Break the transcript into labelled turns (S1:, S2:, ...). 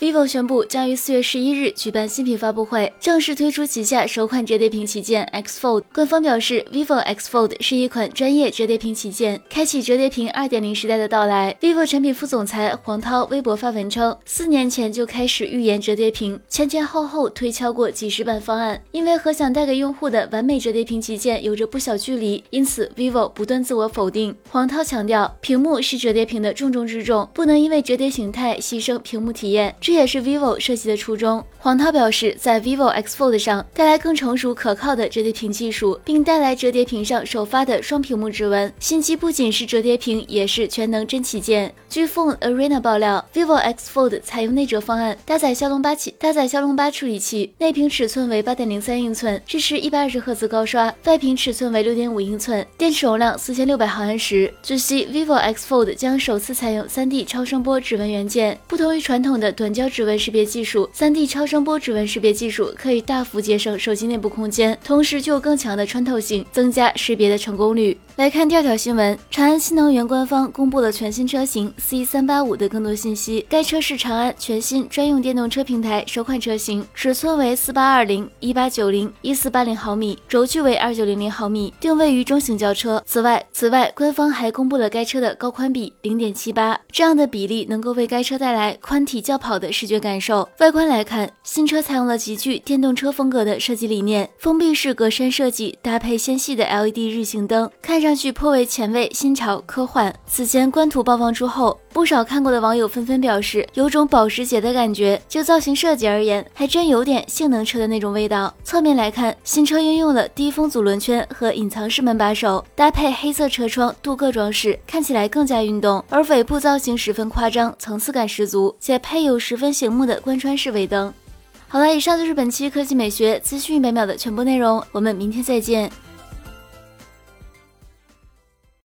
S1: Vivo 宣布将于四月十一日举办新品发布会，正式推出旗下首款折叠屏旗舰 X Fold。官方表示，vivo X Fold 是一款专业折叠屏旗舰，开启折叠屏二点零时代的到来。vivo 产品副总裁黄涛微博发文称，四年前就开始预言折叠屏，前前后后推敲过几十版方案，因为和想带给用户的完美折叠屏旗舰有着不小距离，因此 vivo 不断自我否定。黄涛强调，屏幕是折叠屏的重中之重，不能因为折叠形态牺牲屏幕体验。这也是 vivo 设计的初衷。黄涛表示，在 vivo X Fold 上带来更成熟可靠的折叠屏技术，并带来折叠屏上首发的双屏幕指纹。新机不仅是折叠屏，也是全能真旗舰。据 Phone Arena 爆料，vivo X Fold 采用内折方案，搭载骁龙八起，搭载骁龙八处理器，内屏尺寸为八点零三英寸，支持一百二十赫兹高刷；外屏尺寸为六点五英寸，电池容量四千六百毫安时。据悉，vivo X Fold 将首次采用三 D 超声波指纹元件，不同于传统的短焦指纹。识别技术，3D 超声波指纹识别技术可以大幅节省手机内部空间，同时具有更强的穿透性，增加识别的成功率。来看第二条新闻，长安新能源官方公布了全新车型 C 三八五的更多信息。该车是长安全新专用电动车平台首款车型，尺寸为四八二零、一八九零、一四八零毫米，轴距为二九零零毫米，定位于中型轿车。此外，此外官方还公布了该车的高宽比零点七八，这样的比例能够为该车带来宽体轿跑的视觉感受。外观来看，新车采用了极具电动车风格的设计理念，封闭式格栅设计搭配纤细的 LED 日行灯，看上。看上去颇为前卫、新潮、科幻。此前官图曝光出后，不少看过的网友纷纷表示，有种保时捷的感觉。就造型设计而言，还真有点性能车的那种味道。侧面来看，新车应用了低风阻轮圈和隐藏式门把手，搭配黑色车窗镀铬装饰，看起来更加运动。而尾部造型十分夸张，层次感十足，且配有十分醒目的贯穿式尾灯。好了，以上就是本期科技美学资讯一百秒的全部内容，我们明天再见。